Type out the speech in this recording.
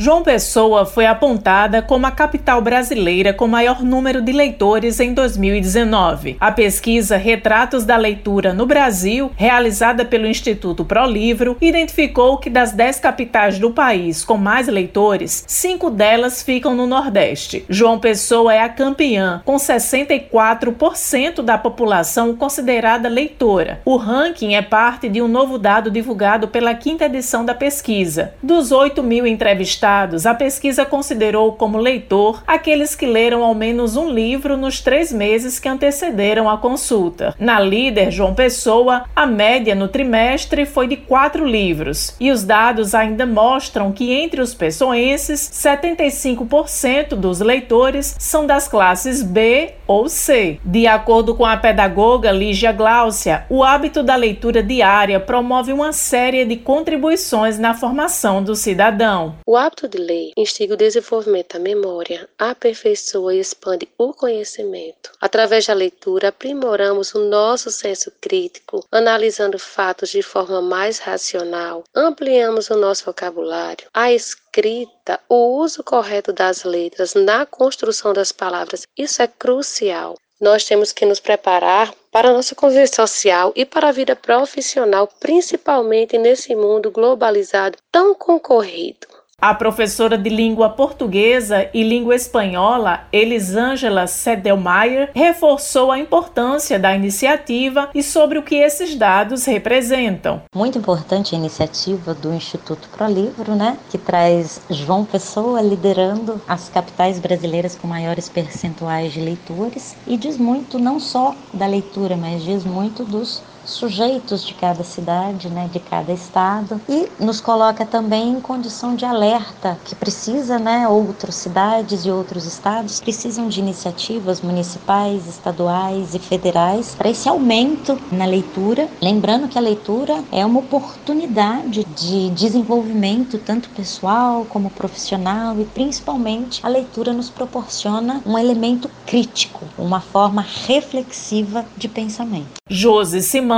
João Pessoa foi apontada como a capital brasileira com maior número de leitores em 2019. A pesquisa Retratos da Leitura no Brasil, realizada pelo Instituto ProLivro, identificou que das 10 capitais do país com mais leitores, cinco delas ficam no Nordeste. João Pessoa é a campeã, com 64% da população considerada leitora. O ranking é parte de um novo dado divulgado pela quinta edição da pesquisa. Dos 8 mil entrevistados, entrevistados, a pesquisa considerou como leitor aqueles que leram ao menos um livro nos três meses que antecederam a consulta. Na líder João Pessoa, a média no trimestre foi de quatro livros, e os dados ainda mostram que entre os pessoenses, 75% dos leitores são das classes B ou C. De acordo com a pedagoga Lígia Gláucia, o hábito da leitura diária promove uma série de contribuições na formação do cidadão. O hábito ato de lei instiga o desenvolvimento da memória, aperfeiçoa e expande o conhecimento. Através da leitura, aprimoramos o nosso senso crítico, analisando fatos de forma mais racional, ampliamos o nosso vocabulário. A escrita, o uso correto das letras na construção das palavras, isso é crucial. Nós temos que nos preparar para a nossa convivência social e para a vida profissional, principalmente nesse mundo globalizado tão concorrido. A professora de língua portuguesa e língua espanhola, Elisângela Sedelmaier, reforçou a importância da iniciativa e sobre o que esses dados representam. Muito importante a iniciativa do Instituto ProLivro, né, que traz João Pessoa liderando as capitais brasileiras com maiores percentuais de leitores e diz muito não só da leitura, mas diz muito dos sujeitos de cada cidade, né, de cada estado, e nos coloca também em condição de alerta que precisa, né, outras cidades e outros estados precisam de iniciativas municipais, estaduais e federais para esse aumento na leitura. Lembrando que a leitura é uma oportunidade de desenvolvimento tanto pessoal como profissional e principalmente a leitura nos proporciona um elemento crítico, uma forma reflexiva de pensamento. Josi Simão